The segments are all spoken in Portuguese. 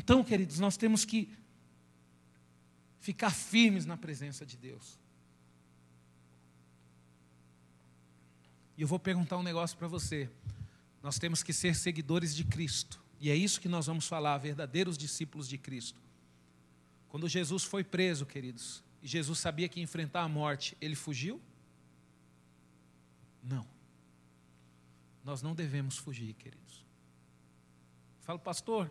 Então, queridos, nós temos que ficar firmes na presença de Deus. E eu vou perguntar um negócio para você. Nós temos que ser seguidores de Cristo. E é isso que nós vamos falar, verdadeiros discípulos de Cristo. Quando Jesus foi preso, queridos, e Jesus sabia que ia enfrentar a morte, ele fugiu? Não. Nós não devemos fugir, queridos. Falo, pastor,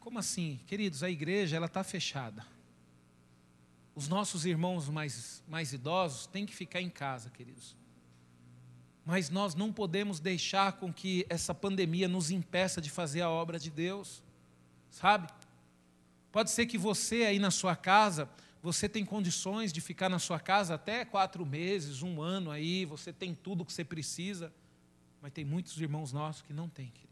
como assim? Queridos, a igreja ela está fechada. Os nossos irmãos mais, mais idosos têm que ficar em casa, queridos. Mas nós não podemos deixar com que essa pandemia nos impeça de fazer a obra de Deus, sabe? Pode ser que você aí na sua casa, você tem condições de ficar na sua casa até quatro meses, um ano aí, você tem tudo o que você precisa, mas tem muitos irmãos nossos que não têm, queridos.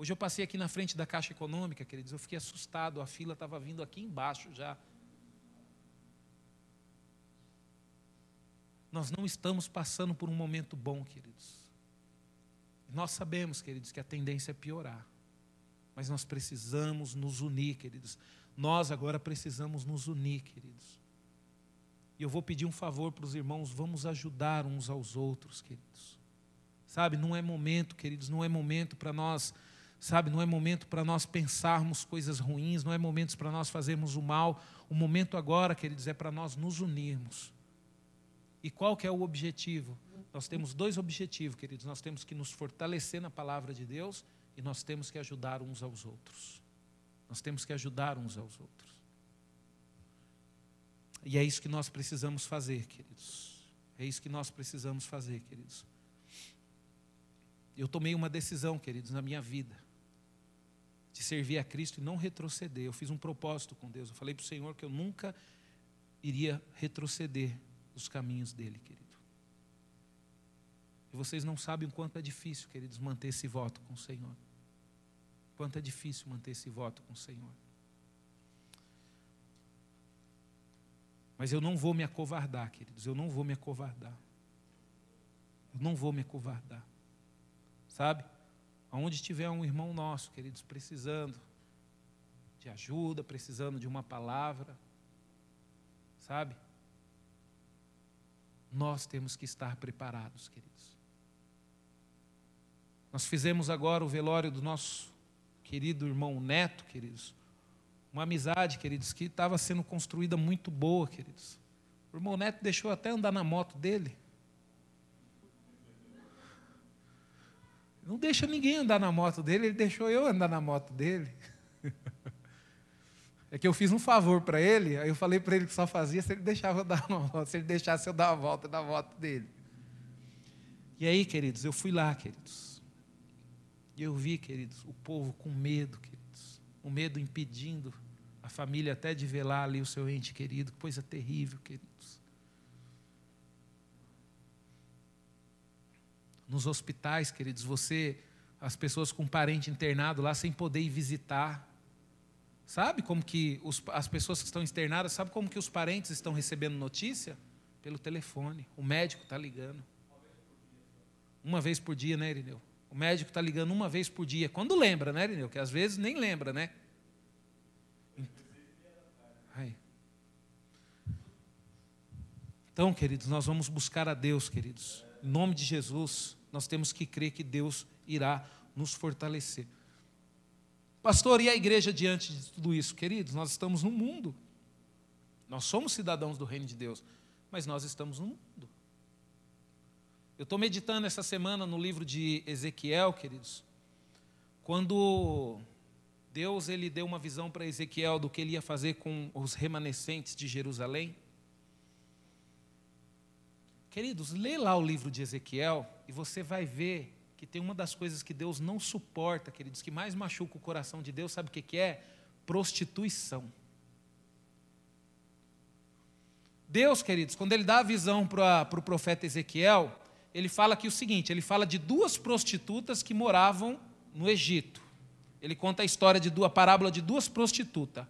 Hoje eu passei aqui na frente da Caixa Econômica, queridos, eu fiquei assustado, a fila estava vindo aqui embaixo já. Nós não estamos passando por um momento bom, queridos. Nós sabemos, queridos, que a tendência é piorar. Mas nós precisamos nos unir, queridos. Nós agora precisamos nos unir, queridos. E eu vou pedir um favor para os irmãos, vamos ajudar uns aos outros, queridos. Sabe, não é momento, queridos, não é momento para nós, sabe, não é momento para nós pensarmos coisas ruins, não é momento para nós fazermos o mal. O momento agora, queridos, é para nós nos unirmos e qual que é o objetivo? Nós temos dois objetivos, queridos. Nós temos que nos fortalecer na palavra de Deus e nós temos que ajudar uns aos outros. Nós temos que ajudar uns aos outros. E é isso que nós precisamos fazer, queridos. É isso que nós precisamos fazer, queridos. Eu tomei uma decisão, queridos, na minha vida, de servir a Cristo e não retroceder. Eu fiz um propósito com Deus. Eu falei para o Senhor que eu nunca iria retroceder os caminhos dele, querido. E vocês não sabem o quanto é difícil, queridos, manter esse voto com o Senhor. Quanto é difícil manter esse voto com o Senhor. Mas eu não vou me acovardar, queridos, eu não vou me acovardar. Eu não vou me acovardar. Sabe? Aonde tiver um irmão nosso, queridos, precisando de ajuda, precisando de uma palavra, sabe? nós temos que estar preparados, queridos. Nós fizemos agora o velório do nosso querido irmão Neto, queridos. Uma amizade, queridos, que estava sendo construída muito boa, queridos. O irmão Neto deixou até andar na moto dele. Não deixa ninguém andar na moto dele, ele deixou eu andar na moto dele. É que eu fiz um favor para ele, aí eu falei para ele que só fazia se ele deixava eu dar uma volta, se ele deixasse eu dar a volta da volta dele. E aí, queridos, eu fui lá, queridos. E eu vi, queridos, o povo com medo, queridos. O medo impedindo a família até de velar ali o seu ente querido. Coisa terrível, queridos. Nos hospitais, queridos, você, as pessoas com parente internado lá sem poder ir visitar. Sabe como que os, as pessoas que estão externadas, sabe como que os parentes estão recebendo notícia? Pelo telefone. O médico está ligando. Uma vez por dia, né, Irineu? O médico está ligando uma vez por dia. Quando lembra, né, Irineu? Que às vezes nem lembra, né? Então, queridos, nós vamos buscar a Deus, queridos. Em nome de Jesus, nós temos que crer que Deus irá nos fortalecer. Pastor, e a igreja diante de tudo isso? Queridos, nós estamos no mundo. Nós somos cidadãos do reino de Deus, mas nós estamos no mundo. Eu estou meditando essa semana no livro de Ezequiel, queridos, quando Deus ele deu uma visão para Ezequiel do que ele ia fazer com os remanescentes de Jerusalém. Queridos, lê lá o livro de Ezequiel e você vai ver que tem uma das coisas que Deus não suporta, queridos, que mais machuca o coração de Deus, sabe o que, que é? Prostituição. Deus, queridos, quando ele dá a visão para o profeta Ezequiel, ele fala aqui o seguinte: ele fala de duas prostitutas que moravam no Egito. Ele conta a história de duas, a parábola de duas prostitutas,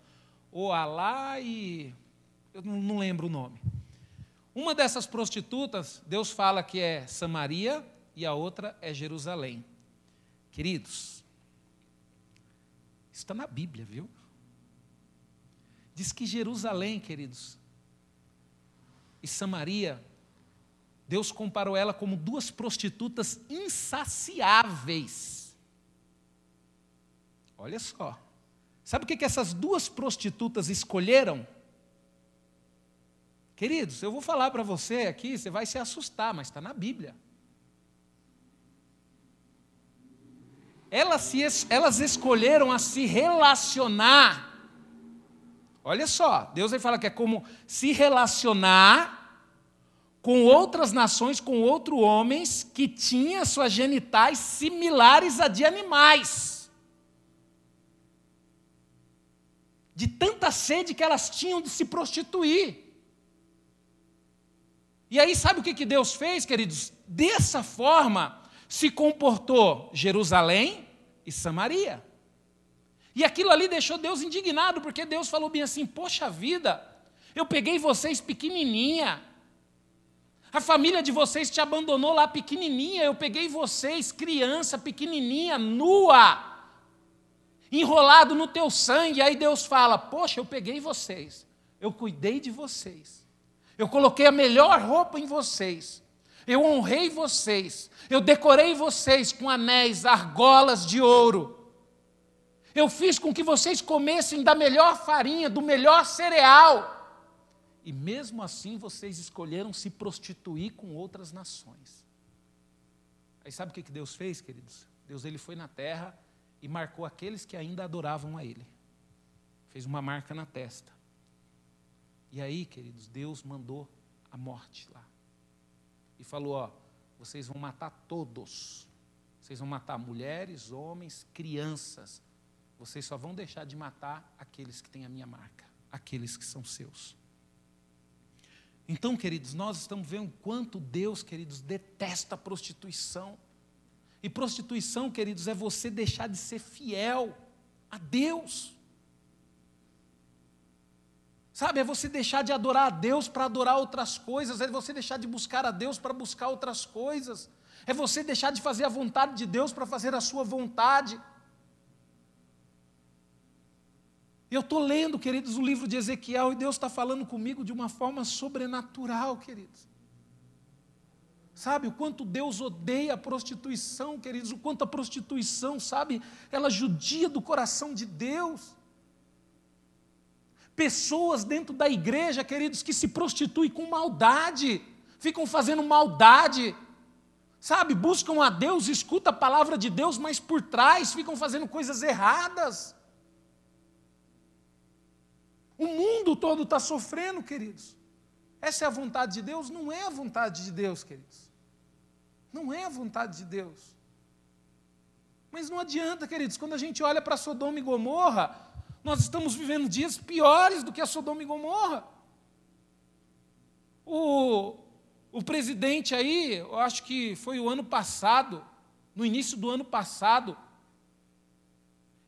Alá e. Eu não lembro o nome. Uma dessas prostitutas, Deus fala que é Samaria e a outra é Jerusalém. Queridos, está na Bíblia, viu? Diz que Jerusalém, queridos, e Samaria, Deus comparou ela como duas prostitutas insaciáveis. Olha só. Sabe o que, que essas duas prostitutas escolheram? Queridos, eu vou falar para você aqui, você vai se assustar, mas está na Bíblia. Elas, se, elas escolheram a se relacionar Olha só, Deus vai falar que é como se relacionar com outras nações, com outros homens que tinham suas genitais similares a de animais. De tanta sede que elas tinham de se prostituir. E aí, sabe o que Deus fez, queridos? Dessa forma se comportou Jerusalém e Samaria. E aquilo ali deixou Deus indignado, porque Deus falou bem assim: Poxa vida, eu peguei vocês pequenininha, a família de vocês te abandonou lá pequenininha, eu peguei vocês, criança pequenininha, nua, enrolado no teu sangue. Aí Deus fala: Poxa, eu peguei vocês, eu cuidei de vocês, eu coloquei a melhor roupa em vocês, eu honrei vocês, eu decorei vocês com anéis, argolas de ouro. Eu fiz com que vocês comessem da melhor farinha, do melhor cereal. E mesmo assim vocês escolheram se prostituir com outras nações. Aí sabe o que Deus fez, queridos? Deus ele foi na terra e marcou aqueles que ainda adoravam a Ele. Fez uma marca na testa. E aí, queridos, Deus mandou a morte lá. E falou: Ó, vocês vão matar todos. Vocês vão matar mulheres, homens, crianças, vocês só vão deixar de matar aqueles que têm a minha marca, aqueles que são seus. Então, queridos, nós estamos vendo quanto Deus, queridos, detesta a prostituição. E prostituição, queridos, é você deixar de ser fiel a Deus. Sabe, é você deixar de adorar a Deus para adorar outras coisas, é você deixar de buscar a Deus para buscar outras coisas, é você deixar de fazer a vontade de Deus para fazer a sua vontade. Eu estou lendo, queridos, o livro de Ezequiel e Deus está falando comigo de uma forma sobrenatural, queridos. Sabe o quanto Deus odeia a prostituição, queridos, o quanto a prostituição, sabe, ela judia do coração de Deus. Pessoas dentro da igreja, queridos, que se prostituem com maldade, ficam fazendo maldade, sabe, buscam a Deus, escutam a palavra de Deus, mas por trás ficam fazendo coisas erradas. O mundo todo está sofrendo, queridos. Essa é a vontade de Deus? Não é a vontade de Deus, queridos. Não é a vontade de Deus. Mas não adianta, queridos, quando a gente olha para Sodoma e Gomorra, nós estamos vivendo dias piores do que a Sodoma e Gomorra. O, o presidente aí, eu acho que foi o ano passado, no início do ano passado,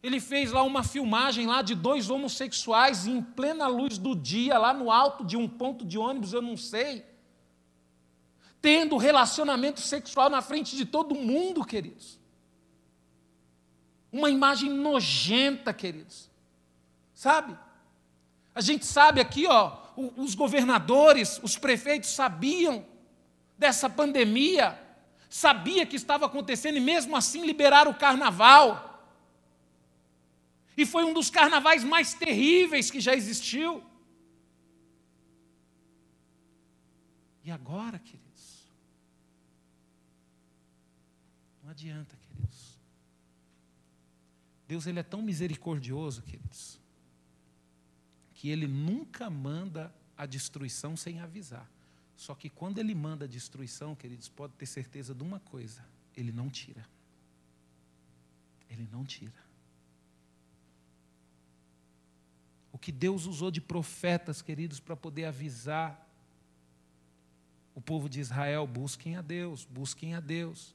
ele fez lá uma filmagem lá de dois homossexuais em plena luz do dia, lá no alto de um ponto de ônibus, eu não sei, tendo relacionamento sexual na frente de todo mundo, queridos. Uma imagem nojenta, queridos. Sabe? A gente sabe aqui, ó, os governadores, os prefeitos sabiam dessa pandemia, sabia que estava acontecendo e mesmo assim liberaram o carnaval. E foi um dos carnavais mais terríveis que já existiu. E agora, queridos? Não adianta, queridos. Deus ele é tão misericordioso, queridos, que ele nunca manda a destruição sem avisar. Só que quando ele manda a destruição, queridos, pode ter certeza de uma coisa: ele não tira. Ele não tira. O que Deus usou de profetas, queridos, para poder avisar o povo de Israel: busquem a Deus, busquem a Deus.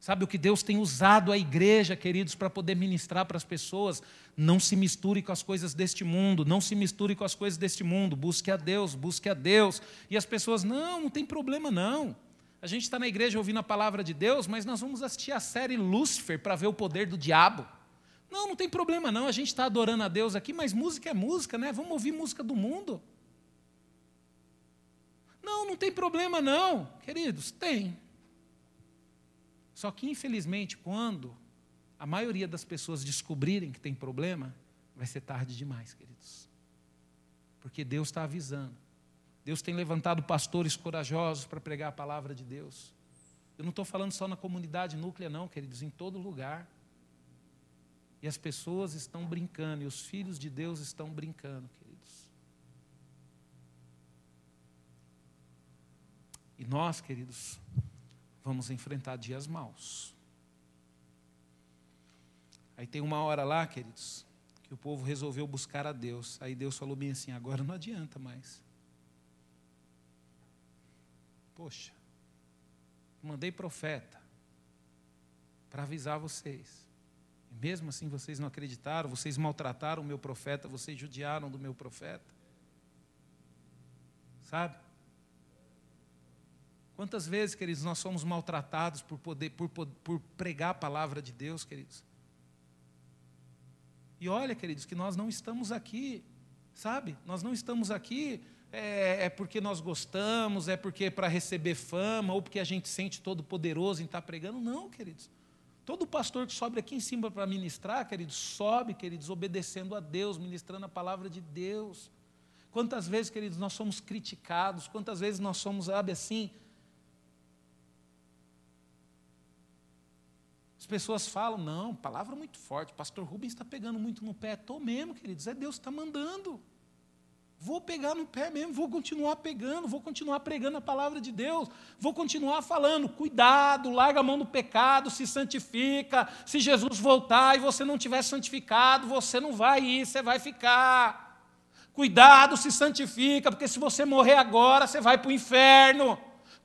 Sabe o que Deus tem usado a igreja, queridos, para poder ministrar para as pessoas? Não se misture com as coisas deste mundo, não se misture com as coisas deste mundo, busque a Deus, busque a Deus. E as pessoas, não, não tem problema não. A gente está na igreja ouvindo a palavra de Deus, mas nós vamos assistir a série Lúcifer para ver o poder do diabo. Não, não tem problema não, a gente está adorando a Deus aqui, mas música é música, né? Vamos ouvir música do mundo. Não, não tem problema não, queridos, tem. Só que, infelizmente, quando a maioria das pessoas descobrirem que tem problema, vai ser tarde demais, queridos. Porque Deus está avisando. Deus tem levantado pastores corajosos para pregar a palavra de Deus. Eu não estou falando só na comunidade núclea, não, queridos, em todo lugar. E as pessoas estão brincando, e os filhos de Deus estão brincando, queridos. E nós, queridos, vamos enfrentar dias maus. Aí tem uma hora lá, queridos, que o povo resolveu buscar a Deus. Aí Deus falou bem assim: agora não adianta mais. Poxa, mandei profeta para avisar vocês. E mesmo assim vocês não acreditaram, vocês maltrataram o meu profeta, vocês judiaram do meu profeta. Sabe? Quantas vezes, queridos, nós somos maltratados por poder, por, por pregar a palavra de Deus, queridos? E olha, queridos, que nós não estamos aqui, sabe? Nós não estamos aqui é, é porque nós gostamos, é porque para receber fama, ou porque a gente sente todo poderoso em estar pregando. Não, queridos. Todo pastor que sobe aqui em cima para ministrar, queridos, sobe, queridos, obedecendo a Deus, ministrando a palavra de Deus. Quantas vezes, queridos, nós somos criticados, quantas vezes nós somos, sabe, assim, pessoas falam, não, palavra muito forte, pastor Rubens está pegando muito no pé. Estou mesmo, queridos, é Deus que está mandando. Vou pegar no pé mesmo, vou continuar pegando, vou continuar pregando a palavra de Deus, vou continuar falando, cuidado, larga a mão do pecado, se santifica. Se Jesus voltar e você não tiver santificado, você não vai ir, você vai ficar. Cuidado, se santifica, porque se você morrer agora, você vai para o inferno.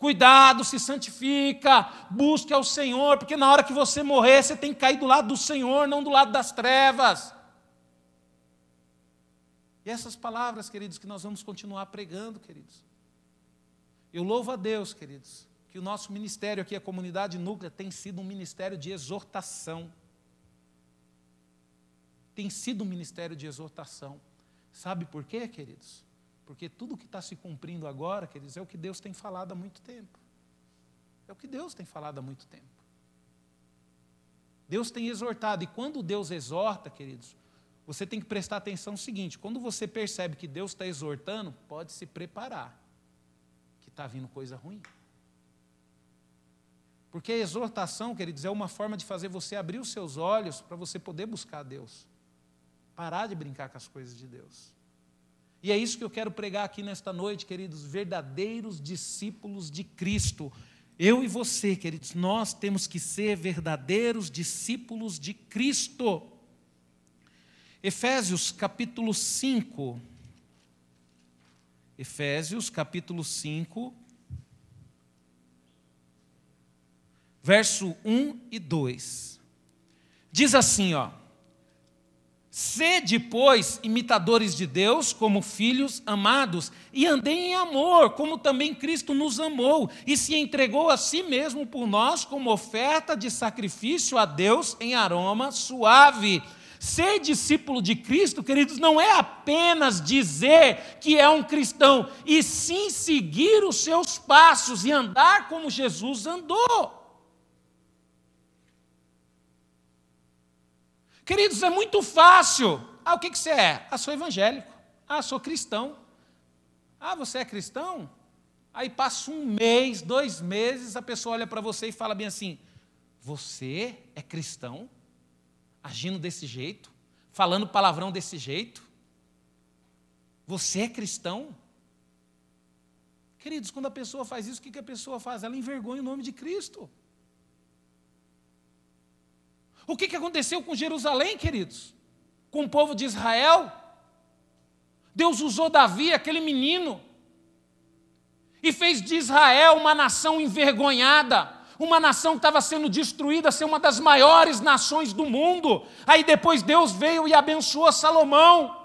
Cuidado, se santifica, busque ao Senhor, porque na hora que você morrer, você tem que cair do lado do Senhor, não do lado das trevas. E essas palavras, queridos, que nós vamos continuar pregando, queridos. Eu louvo a Deus, queridos, que o nosso ministério aqui, a comunidade núclea, tem sido um ministério de exortação. Tem sido um ministério de exortação. Sabe por quê, queridos? Porque tudo que está se cumprindo agora, queridos, é o que Deus tem falado há muito tempo. É o que Deus tem falado há muito tempo. Deus tem exortado, e quando Deus exorta, queridos, você tem que prestar atenção no seguinte: quando você percebe que Deus está exortando, pode se preparar, que está vindo coisa ruim. Porque a exortação, queridos, é uma forma de fazer você abrir os seus olhos para você poder buscar Deus. Parar de brincar com as coisas de Deus. E é isso que eu quero pregar aqui nesta noite, queridos, verdadeiros discípulos de Cristo. Eu e você, queridos, nós temos que ser verdadeiros discípulos de Cristo. Efésios capítulo 5. Efésios capítulo 5, verso 1 e 2. Diz assim, ó: Sede, pois, imitadores de Deus como filhos amados, e andei em amor, como também Cristo nos amou e se entregou a si mesmo por nós como oferta de sacrifício a Deus em aroma suave. Ser discípulo de Cristo, queridos, não é apenas dizer que é um cristão, e sim seguir os seus passos e andar como Jesus andou. Queridos, é muito fácil. Ah, o que, que você é? Ah, sou evangélico. Ah, sou cristão. Ah, você é cristão? Aí passa um mês, dois meses, a pessoa olha para você e fala bem assim: Você é cristão? Agindo desse jeito? Falando palavrão desse jeito? Você é cristão? Queridos, quando a pessoa faz isso, o que a pessoa faz? Ela envergonha o nome de Cristo. O que aconteceu com Jerusalém, queridos? Com o povo de Israel? Deus usou Davi, aquele menino, e fez de Israel uma nação envergonhada, uma nação que estava sendo destruída, ser uma das maiores nações do mundo. Aí depois Deus veio e abençoou Salomão.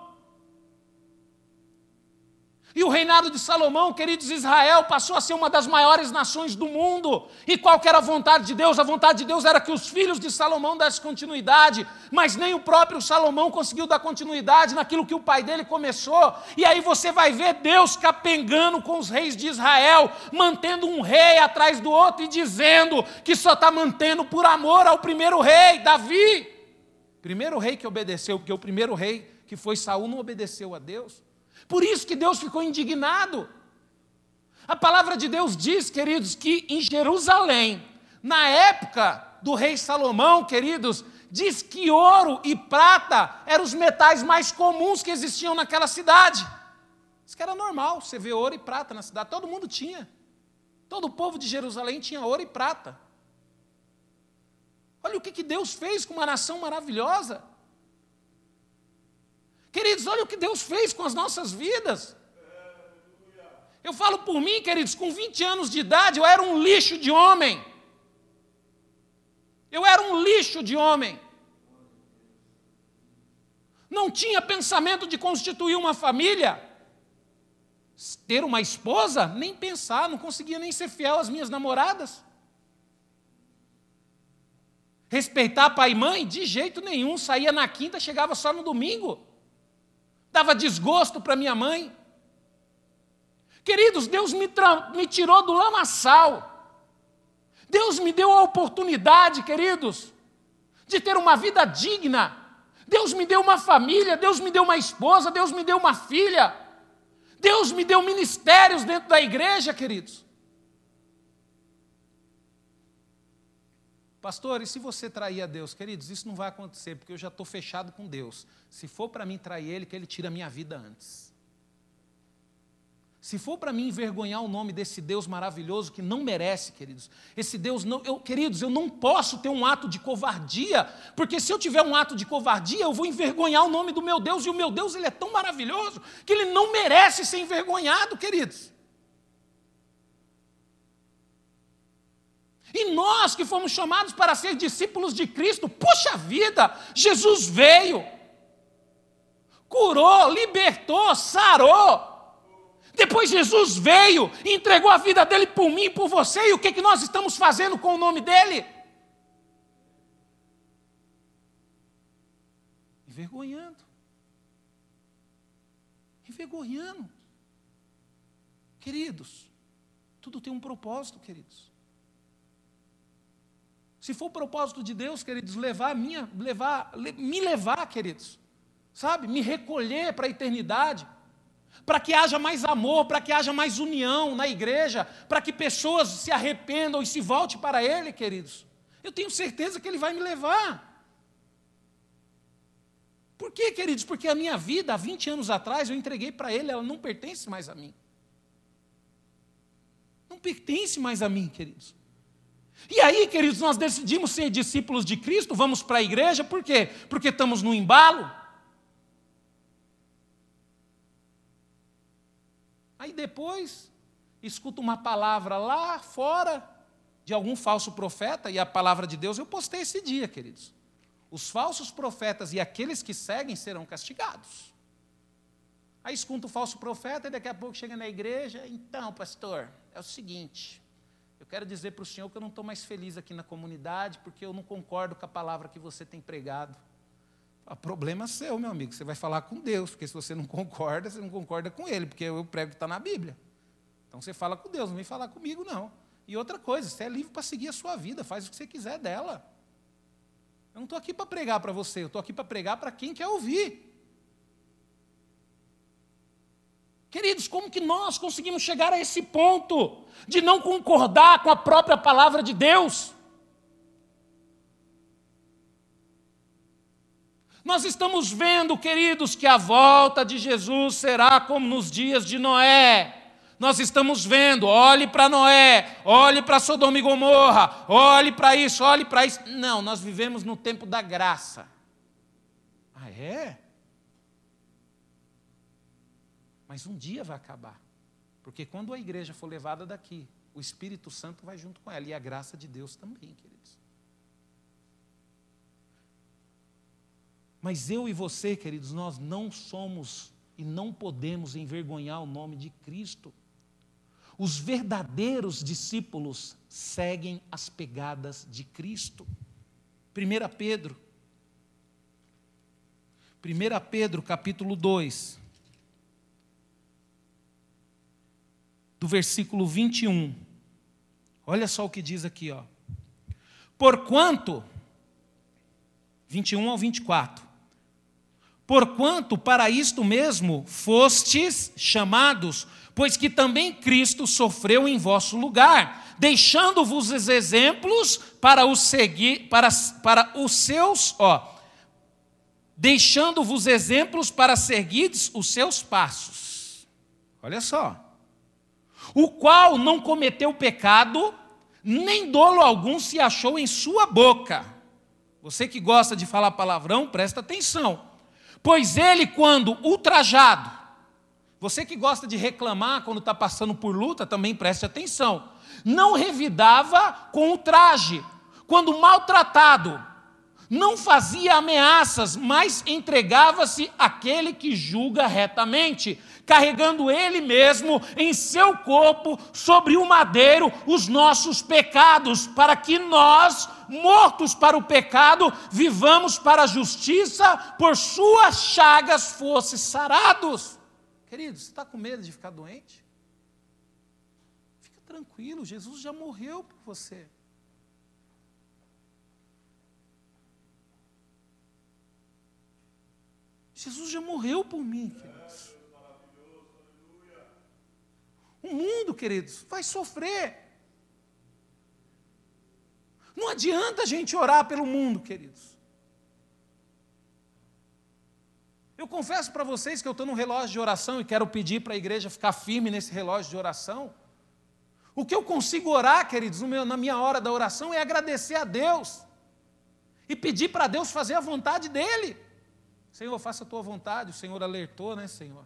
E o reinado de Salomão, queridos, Israel passou a ser uma das maiores nações do mundo. E qual era a vontade de Deus? A vontade de Deus era que os filhos de Salomão dessem continuidade, mas nem o próprio Salomão conseguiu dar continuidade naquilo que o pai dele começou. E aí você vai ver Deus capengando com os reis de Israel, mantendo um rei atrás do outro e dizendo que só está mantendo por amor ao primeiro rei, Davi. Primeiro rei que obedeceu, porque o primeiro rei que foi Saul não obedeceu a Deus. Por isso que Deus ficou indignado. A palavra de Deus diz, queridos, que em Jerusalém, na época do rei Salomão, queridos, diz que ouro e prata eram os metais mais comuns que existiam naquela cidade. Isso que era normal, você vê ouro e prata na cidade, todo mundo tinha. Todo o povo de Jerusalém tinha ouro e prata. Olha o que Deus fez com uma nação maravilhosa. Queridos, olha o que Deus fez com as nossas vidas. Eu falo por mim, queridos, com 20 anos de idade eu era um lixo de homem. Eu era um lixo de homem. Não tinha pensamento de constituir uma família. Ter uma esposa, nem pensar, não conseguia nem ser fiel às minhas namoradas. Respeitar pai e mãe, de jeito nenhum, saía na quinta, chegava só no domingo dava desgosto para minha mãe. Queridos, Deus me, me tirou do lamaçal. Deus me deu a oportunidade, queridos, de ter uma vida digna. Deus me deu uma família, Deus me deu uma esposa, Deus me deu uma filha. Deus me deu ministérios dentro da igreja, queridos. Pastor, e se você trair a Deus? Queridos, isso não vai acontecer, porque eu já estou fechado com Deus. Se for para mim trair Ele, que Ele tira a minha vida antes. Se for para mim envergonhar o nome desse Deus maravilhoso que não merece, queridos, esse Deus não, eu, queridos, eu não posso ter um ato de covardia, porque se eu tiver um ato de covardia, eu vou envergonhar o nome do meu Deus, e o meu Deus ele é tão maravilhoso que ele não merece ser envergonhado, queridos. E nós que fomos chamados para ser discípulos de Cristo, puxa vida, Jesus veio, curou, libertou, sarou. Depois Jesus veio entregou a vida dele por mim e por você, e o que, que nós estamos fazendo com o nome dele? Envergonhando. Envergonhando. Queridos, tudo tem um propósito, queridos. Se for o propósito de Deus, queridos, levar minha, levar, me levar, queridos, sabe, me recolher para a eternidade, para que haja mais amor, para que haja mais união na igreja, para que pessoas se arrependam e se voltem para Ele, queridos. Eu tenho certeza que Ele vai me levar. Por quê, queridos? Porque a minha vida, há 20 anos atrás, eu entreguei para Ele, ela não pertence mais a mim. Não pertence mais a mim, queridos. E aí, queridos, nós decidimos ser discípulos de Cristo, vamos para a igreja, por quê? Porque estamos no embalo. Aí depois, escuta uma palavra lá fora de algum falso profeta, e a palavra de Deus eu postei esse dia, queridos. Os falsos profetas e aqueles que seguem serão castigados. Aí escuta o falso profeta e daqui a pouco chega na igreja, então, pastor, é o seguinte, eu quero dizer para o senhor que eu não estou mais feliz aqui na comunidade, porque eu não concordo com a palavra que você tem pregado. O problema é seu, meu amigo. Você vai falar com Deus, porque se você não concorda, você não concorda com Ele, porque eu prego que está na Bíblia. Então você fala com Deus, não vem falar comigo, não. E outra coisa, você é livre para seguir a sua vida, faz o que você quiser dela. Eu não estou aqui para pregar para você, eu estou aqui para pregar para quem quer ouvir. Queridos, como que nós conseguimos chegar a esse ponto de não concordar com a própria palavra de Deus? Nós estamos vendo, queridos, que a volta de Jesus será como nos dias de Noé. Nós estamos vendo, olhe para Noé, olhe para Sodoma e Gomorra, olhe para isso, olhe para isso. Não, nós vivemos no tempo da graça. Ah, é? Mas um dia vai acabar. Porque quando a igreja for levada daqui, o Espírito Santo vai junto com ela e a graça de Deus também, queridos. Mas eu e você, queridos, nós não somos e não podemos envergonhar o nome de Cristo. Os verdadeiros discípulos seguem as pegadas de Cristo. 1 Pedro. 1 Pedro, capítulo 2. Do versículo 21. Olha só o que diz aqui, ó. Porquanto, 21 ao 24. Porquanto para isto mesmo fostes chamados, pois que também Cristo sofreu em vosso lugar, deixando-vos os exemplos para os seguir, para, para os seus, ó, deixando-vos exemplos para seguirdes os seus passos. Olha só. O qual não cometeu pecado, nem dolo algum se achou em sua boca. Você que gosta de falar palavrão, presta atenção. Pois ele, quando ultrajado, você que gosta de reclamar quando está passando por luta, também preste atenção. Não revidava com o traje. Quando maltratado, não fazia ameaças, mas entregava-se àquele que julga retamente, carregando ele mesmo em seu corpo sobre o madeiro os nossos pecados, para que nós, mortos para o pecado, vivamos para a justiça, por suas chagas fosse sarados. Querido, você está com medo de ficar doente? Fica tranquilo, Jesus já morreu por você. Jesus já morreu por mim, queridos. O mundo, queridos, vai sofrer. Não adianta a gente orar pelo mundo, queridos. Eu confesso para vocês que eu estou num relógio de oração e quero pedir para a igreja ficar firme nesse relógio de oração. O que eu consigo orar, queridos, na minha hora da oração é agradecer a Deus e pedir para Deus fazer a vontade dEle. Senhor, faça a tua vontade, o Senhor alertou, né, Senhor?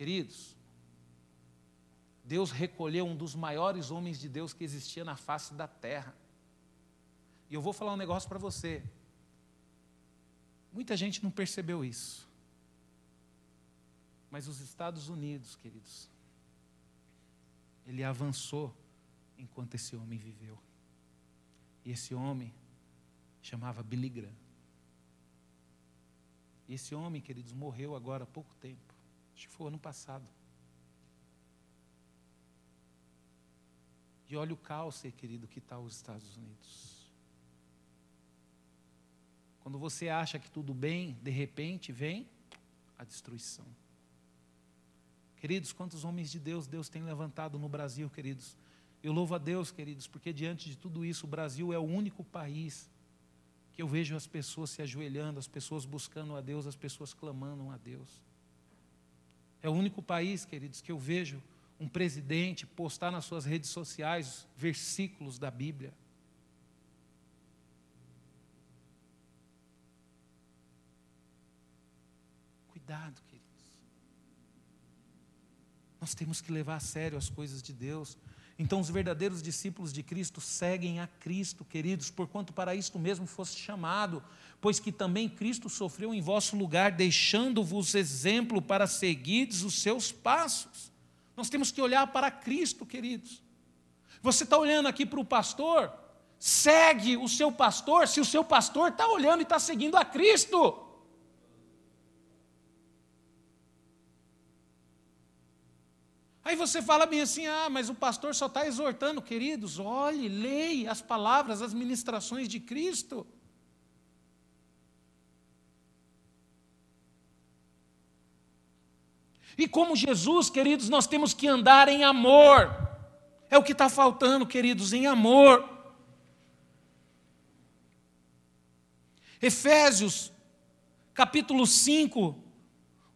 Queridos, Deus recolheu um dos maiores homens de Deus que existia na face da terra. E eu vou falar um negócio para você. Muita gente não percebeu isso. Mas os Estados Unidos, queridos, ele avançou enquanto esse homem viveu. E esse homem chamava Billy Graham. E esse homem, queridos, morreu agora há pouco tempo. Acho que foi ano passado. E olha o caos, querido, que está os Estados Unidos. Quando você acha que tudo bem, de repente vem a destruição. Queridos, quantos homens de Deus Deus tem levantado no Brasil, queridos? Eu louvo a Deus, queridos, porque diante de tudo isso, o Brasil é o único país que eu vejo as pessoas se ajoelhando, as pessoas buscando a Deus, as pessoas clamando a Deus. É o único país, queridos, que eu vejo um presidente postar nas suas redes sociais versículos da Bíblia. Cuidado, queridos. Nós temos que levar a sério as coisas de Deus. Então, os verdadeiros discípulos de Cristo seguem a Cristo, queridos, porquanto para isto mesmo fosse chamado, pois que também Cristo sofreu em vosso lugar, deixando-vos exemplo para seguirdes os seus passos. Nós temos que olhar para Cristo, queridos. Você está olhando aqui para o pastor, segue o seu pastor, se o seu pastor está olhando e está seguindo a Cristo. Aí você fala bem assim: ah, mas o pastor só está exortando, queridos, olhe, leia as palavras, as ministrações de Cristo. E como Jesus, queridos, nós temos que andar em amor. É o que está faltando, queridos, em amor. Efésios, capítulo 5,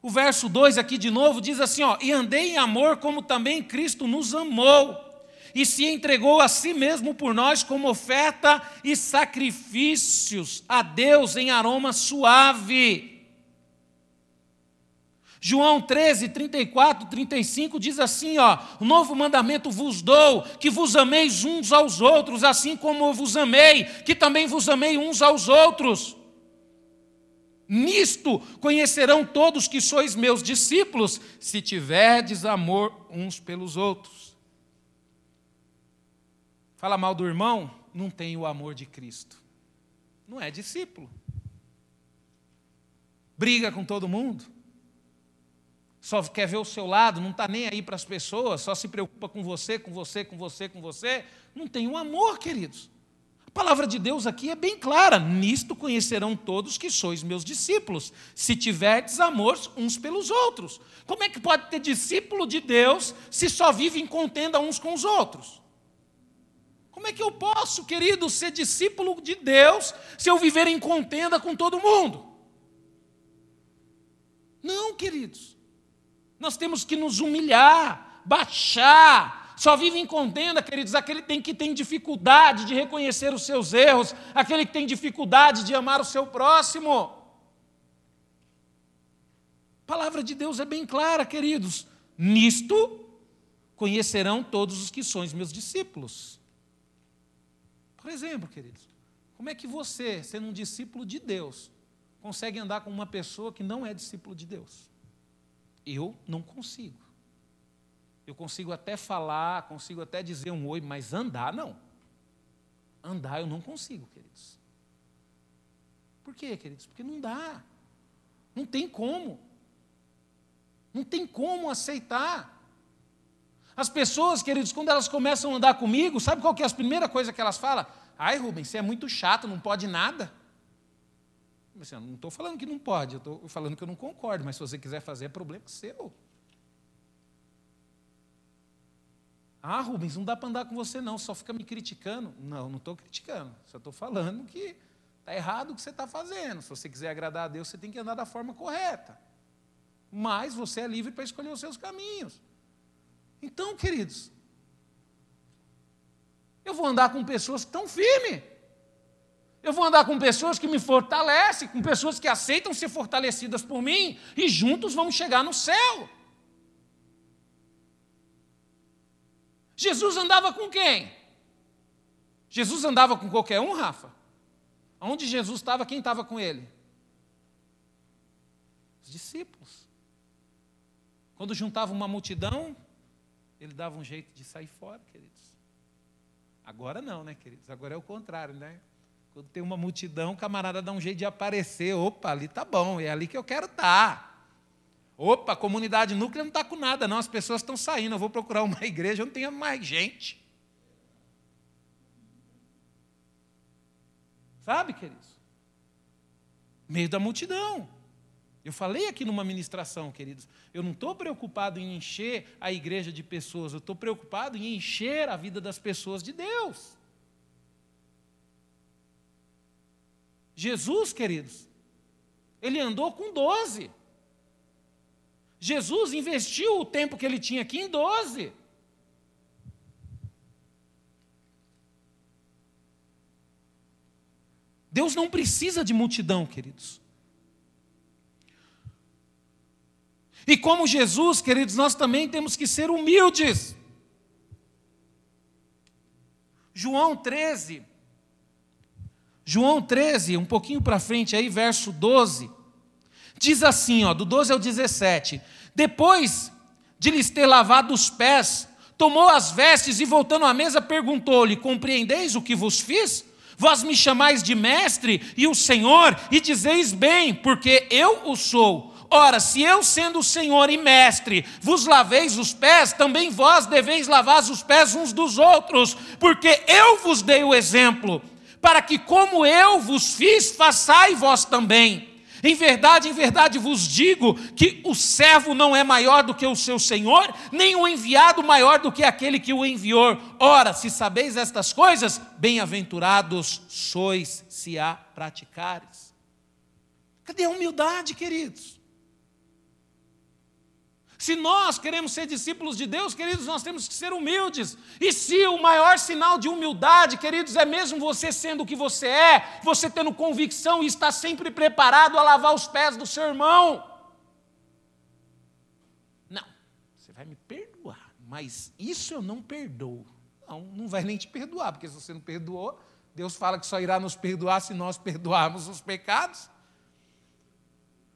o verso 2 aqui de novo diz assim: ó, e andei em amor como também Cristo nos amou, e se entregou a si mesmo por nós como oferta e sacrifícios a Deus em aroma suave. João 13, 34, 35 diz assim: ó, o novo mandamento vos dou, que vos ameis uns aos outros, assim como eu vos amei, que também vos amei uns aos outros. Nisto conhecerão todos que sois meus discípulos, se tiverdes amor uns pelos outros. Fala mal do irmão, não tem o amor de Cristo. Não é discípulo. Briga com todo mundo. Só quer ver o seu lado, não está nem aí para as pessoas, só se preocupa com você, com você, com você, com você. Não tem um amor, queridos. A palavra de Deus aqui é bem clara: nisto conhecerão todos que sois meus discípulos, se tiverdes amor uns pelos outros. Como é que pode ter discípulo de Deus se só vive em contenda uns com os outros? Como é que eu posso, querido, ser discípulo de Deus se eu viver em contenda com todo mundo? Não, queridos. Nós temos que nos humilhar, baixar, só vive em contenda, queridos, aquele que tem, que tem dificuldade de reconhecer os seus erros, aquele que tem dificuldade de amar o seu próximo. A palavra de Deus é bem clara, queridos. Nisto conhecerão todos os que são meus discípulos. Por exemplo, queridos, como é que você, sendo um discípulo de Deus, consegue andar com uma pessoa que não é discípulo de Deus? Eu não consigo. Eu consigo até falar, consigo até dizer um oi, mas andar não. Andar eu não consigo, queridos. Por quê, queridos? Porque não dá. Não tem como. Não tem como aceitar. As pessoas, queridos, quando elas começam a andar comigo, sabe qual que é a primeira coisa que elas falam? Ai, Rubens, você é muito chato, não pode nada. Eu não estou falando que não pode, estou falando que eu não concordo, mas se você quiser fazer, é problema seu. Ah, Rubens, não dá para andar com você não, só fica me criticando. Não, não estou criticando, só estou falando que está errado o que você está fazendo. Se você quiser agradar a Deus, você tem que andar da forma correta. Mas você é livre para escolher os seus caminhos. Então, queridos, eu vou andar com pessoas que estão firmes. Eu vou andar com pessoas que me fortalecem, com pessoas que aceitam ser fortalecidas por mim, e juntos vamos chegar no céu. Jesus andava com quem? Jesus andava com qualquer um, Rafa? Onde Jesus estava, quem estava com ele? Os discípulos. Quando juntava uma multidão, ele dava um jeito de sair fora, queridos. Agora não, né, queridos? Agora é o contrário, né? Quando tem uma multidão, o camarada dá um jeito de aparecer. Opa, ali tá bom, é ali que eu quero estar. Tá. Opa, a comunidade núclea não está com nada, não. As pessoas estão saindo. Eu vou procurar uma igreja onde tenha mais gente. Sabe, queridos? Meio da multidão. Eu falei aqui numa ministração, queridos. Eu não estou preocupado em encher a igreja de pessoas, eu estou preocupado em encher a vida das pessoas de Deus. Jesus, queridos, ele andou com doze. Jesus investiu o tempo que ele tinha aqui em 12. Deus não precisa de multidão, queridos. E como Jesus, queridos, nós também temos que ser humildes. João 13. João 13, um pouquinho para frente aí, verso 12. Diz assim, ó, do 12 ao 17: Depois de lhes ter lavado os pés, tomou as vestes e, voltando à mesa, perguntou-lhe: Compreendeis o que vos fiz? Vós me chamais de mestre e o Senhor, e dizeis bem, porque eu o sou. Ora, se eu, sendo o Senhor e mestre, vos laveis os pés, também vós deveis lavar os pés uns dos outros, porque eu vos dei o exemplo, para que, como eu vos fiz, façai vós também. Em verdade, em verdade vos digo que o servo não é maior do que o seu senhor, nem o enviado maior do que aquele que o enviou. Ora, se sabeis estas coisas, bem-aventurados sois se a praticares. Cadê a humildade, queridos? Se nós queremos ser discípulos de Deus, queridos, nós temos que ser humildes. E se o maior sinal de humildade, queridos, é mesmo você sendo o que você é, você tendo convicção e estar sempre preparado a lavar os pés do seu irmão. Não, você vai me perdoar, mas isso eu não perdoo. Não, não vai nem te perdoar, porque se você não perdoou, Deus fala que só irá nos perdoar se nós perdoarmos os pecados.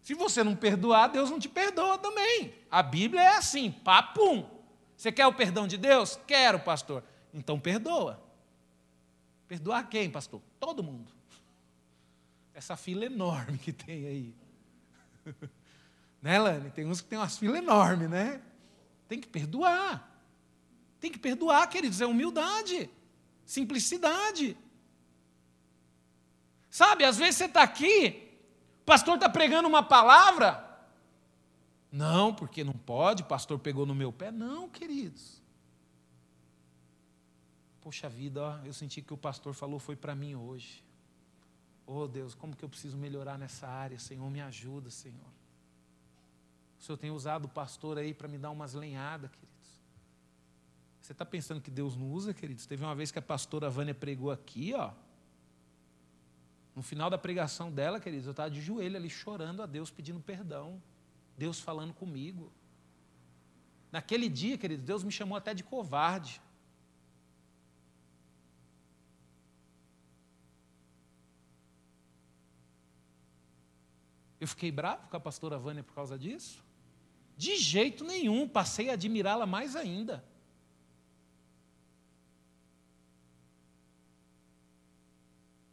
Se você não perdoar, Deus não te perdoa também. A Bíblia é assim, papum. Você quer o perdão de Deus? Quero, pastor. Então perdoa. Perdoar quem, pastor? Todo mundo. Essa fila enorme que tem aí. né, Lani? Tem uns que tem umas filas enormes, né? Tem que perdoar. Tem que perdoar, queridos, é humildade, simplicidade. Sabe, às vezes você está aqui, pastor está pregando uma palavra. Não, porque não pode, o pastor pegou no meu pé. Não, queridos. Poxa vida, ó, eu senti que o pastor falou foi para mim hoje. Oh Deus, como que eu preciso melhorar nessa área, Senhor? Me ajuda, Senhor. O Senhor tem usado o pastor aí para me dar umas lenhadas, queridos. Você está pensando que Deus não usa, queridos? Teve uma vez que a pastora Vânia pregou aqui, ó. No final da pregação dela, queridos, eu estava de joelho ali chorando a Deus, pedindo perdão. Deus falando comigo. Naquele dia, queridos, Deus me chamou até de covarde. Eu fiquei bravo com a pastora Vânia por causa disso? De jeito nenhum, passei a admirá-la mais ainda.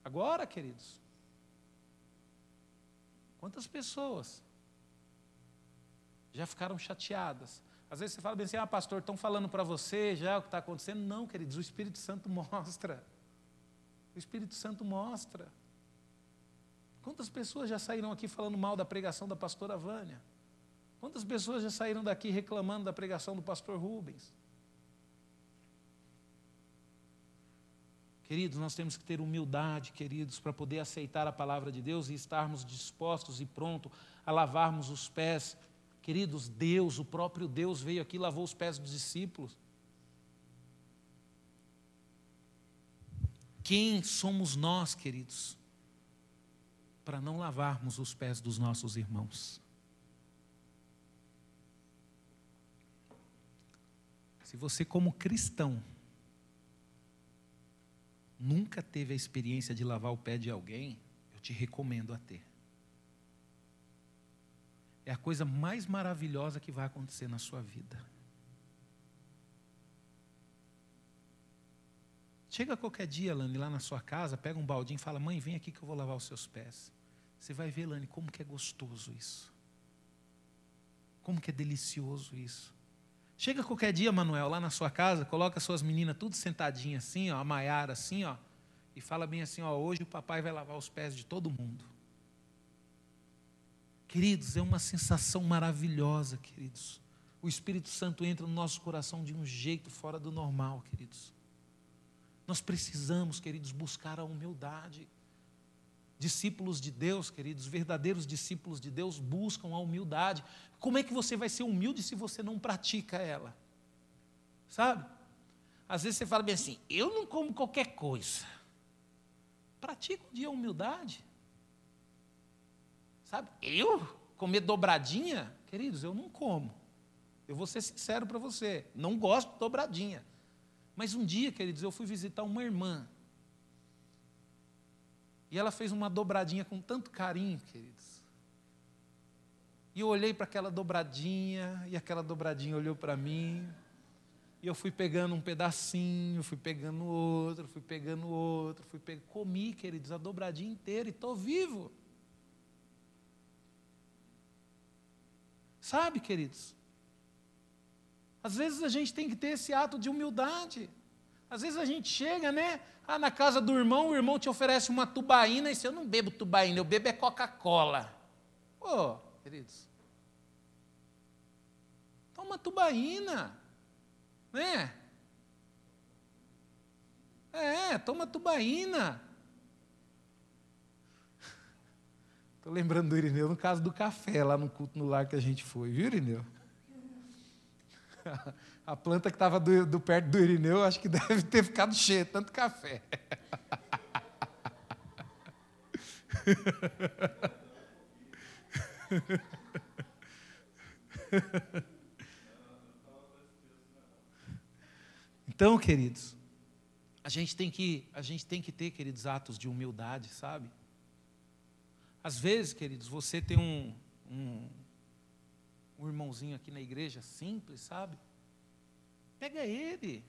Agora, queridos, quantas pessoas já ficaram chateadas? Às vezes você fala bem assim, ah, pastor, estão falando para você já o que está acontecendo. Não, queridos, o Espírito Santo mostra. O Espírito Santo mostra. Quantas pessoas já saíram aqui falando mal da pregação da pastora Vânia? Quantas pessoas já saíram daqui reclamando da pregação do pastor Rubens? Queridos, nós temos que ter humildade, queridos, para poder aceitar a palavra de Deus e estarmos dispostos e prontos a lavarmos os pés. Queridos, Deus, o próprio Deus veio aqui e lavou os pés dos discípulos. Quem somos nós, queridos, para não lavarmos os pés dos nossos irmãos? Se você, como cristão, nunca teve a experiência de lavar o pé de alguém, eu te recomendo a ter. É a coisa mais maravilhosa que vai acontecer na sua vida. Chega qualquer dia, Lani, lá na sua casa, pega um baldinho e fala: Mãe, vem aqui que eu vou lavar os seus pés. Você vai ver, Lani, como que é gostoso isso. Como que é delicioso isso. Chega qualquer dia, Manuel, lá na sua casa, coloca suas meninas tudo sentadinhas assim, ó, a Maiara assim, ó, e fala bem assim, ó, hoje o papai vai lavar os pés de todo mundo. Queridos, é uma sensação maravilhosa, queridos. O Espírito Santo entra no nosso coração de um jeito fora do normal, queridos. Nós precisamos, queridos, buscar a humildade. Discípulos de Deus, queridos, verdadeiros discípulos de Deus buscam a humildade. Como é que você vai ser humilde se você não pratica ela? Sabe? Às vezes você fala bem assim: eu não como qualquer coisa. Pratica um dia a humildade. Sabe? Eu comer dobradinha, queridos, eu não como. Eu vou ser sincero para você, não gosto de dobradinha. Mas um dia, queridos, eu fui visitar uma irmã e ela fez uma dobradinha com tanto carinho, queridos. E eu olhei para aquela dobradinha, e aquela dobradinha olhou para mim. E eu fui pegando um pedacinho, fui pegando outro, fui pegando outro, fui pegando. Comi, queridos, a dobradinha inteira e estou vivo. Sabe, queridos? Às vezes a gente tem que ter esse ato de humildade. Às vezes a gente chega, né? Ah, na casa do irmão, o irmão te oferece uma tubaína e se eu não bebo tubaína, eu bebo é Coca-Cola. Pô, queridos. Toma tubaína. Né? É, toma tubaína. Estou lembrando do Irineu no caso do café, lá no culto no lar que a gente foi, viu, Irineu? A planta que estava do, do, perto do Irineu, acho que deve ter ficado cheia, tanto café. Então, queridos, a gente tem que, a gente tem que ter, queridos, atos de humildade, sabe? Às vezes, queridos, você tem um, um, um irmãozinho aqui na igreja simples, sabe? Pega ele,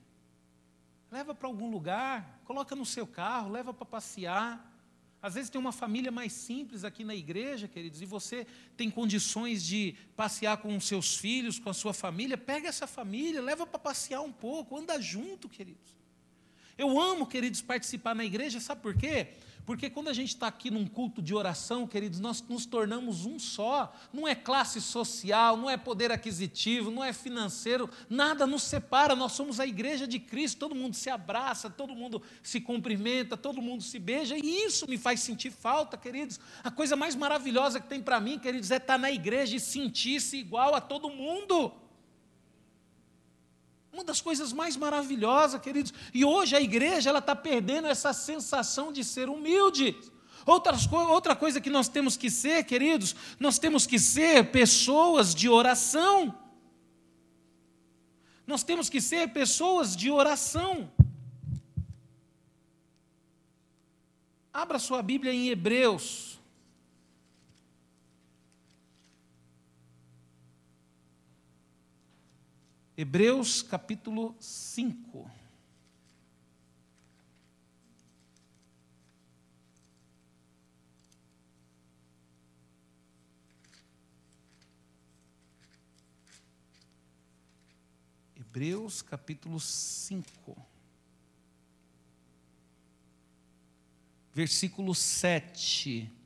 leva para algum lugar, coloca no seu carro, leva para passear. Às vezes tem uma família mais simples aqui na igreja, queridos, e você tem condições de passear com os seus filhos, com a sua família, pega essa família, leva para passear um pouco, anda junto, queridos. Eu amo, queridos, participar na igreja, sabe por quê? Porque quando a gente está aqui num culto de oração, queridos, nós nos tornamos um só. Não é classe social, não é poder aquisitivo, não é financeiro, nada nos separa. Nós somos a igreja de Cristo, todo mundo se abraça, todo mundo se cumprimenta, todo mundo se beija, e isso me faz sentir falta, queridos. A coisa mais maravilhosa que tem para mim, queridos, é estar tá na igreja e sentir-se igual a todo mundo. Uma das coisas mais maravilhosas, queridos. E hoje a igreja ela está perdendo essa sensação de ser humilde. Outras, outra coisa que nós temos que ser, queridos, nós temos que ser pessoas de oração. Nós temos que ser pessoas de oração. Abra sua Bíblia em Hebreus, Hebreus capítulo 5. Hebreus capítulo 5, versículo 7.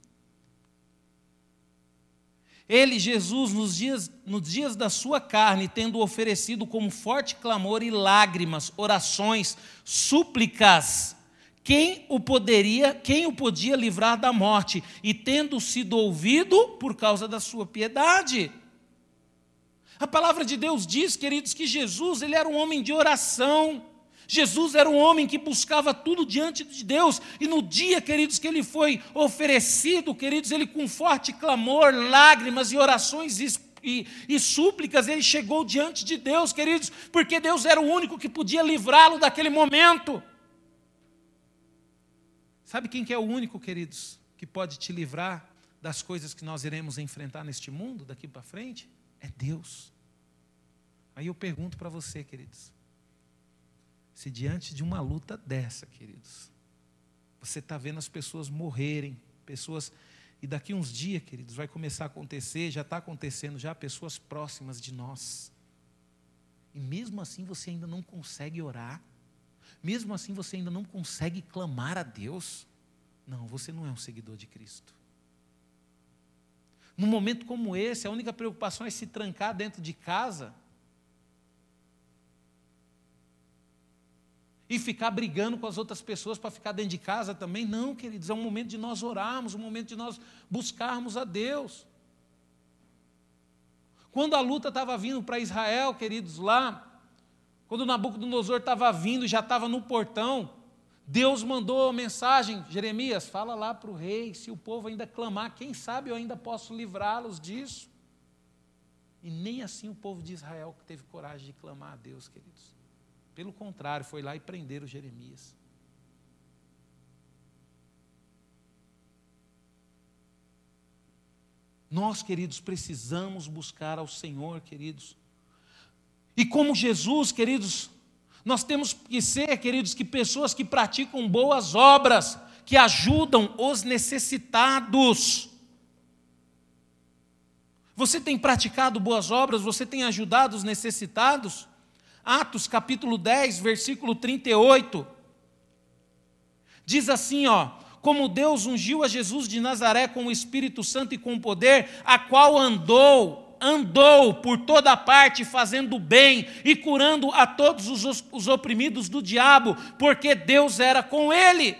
Ele, Jesus, nos dias, nos dias da sua carne, tendo oferecido como forte clamor e lágrimas, orações, súplicas, quem o poderia, quem o podia livrar da morte, e tendo sido ouvido por causa da sua piedade. A palavra de Deus diz, queridos, que Jesus, ele era um homem de oração. Jesus era um homem que buscava tudo diante de Deus, e no dia, queridos, que ele foi oferecido, queridos, ele com forte clamor, lágrimas e orações e, e, súplicas, ele chegou diante de Deus, queridos, porque Deus era o único que podia livrá-lo daquele momento. Sabe quem que é o único, queridos, que pode te livrar das coisas que nós iremos enfrentar neste mundo daqui para frente? É Deus. Aí eu pergunto para você, queridos, se diante de uma luta dessa, queridos, você está vendo as pessoas morrerem, pessoas. E daqui uns dias, queridos, vai começar a acontecer, já está acontecendo, já pessoas próximas de nós. E mesmo assim você ainda não consegue orar, mesmo assim você ainda não consegue clamar a Deus. Não, você não é um seguidor de Cristo. Num momento como esse, a única preocupação é se trancar dentro de casa e ficar brigando com as outras pessoas para ficar dentro de casa também. Não, queridos, é um momento de nós orarmos, um momento de nós buscarmos a Deus. Quando a luta estava vindo para Israel, queridos, lá, quando Nabucodonosor estava vindo, já estava no portão, Deus mandou a mensagem, Jeremias, fala lá para o rei, se o povo ainda clamar, quem sabe eu ainda posso livrá-los disso. E nem assim o povo de Israel teve coragem de clamar a Deus, queridos. Pelo contrário, foi lá e prenderam Jeremias. Nós, queridos, precisamos buscar ao Senhor, queridos. E como Jesus, queridos, nós temos que ser, queridos, que pessoas que praticam boas obras, que ajudam os necessitados. Você tem praticado boas obras? Você tem ajudado os necessitados? Atos capítulo 10, versículo 38. Diz assim, ó: Como Deus ungiu a Jesus de Nazaré com o Espírito Santo e com poder, a qual andou, andou por toda parte fazendo bem e curando a todos os, os oprimidos do diabo, porque Deus era com ele.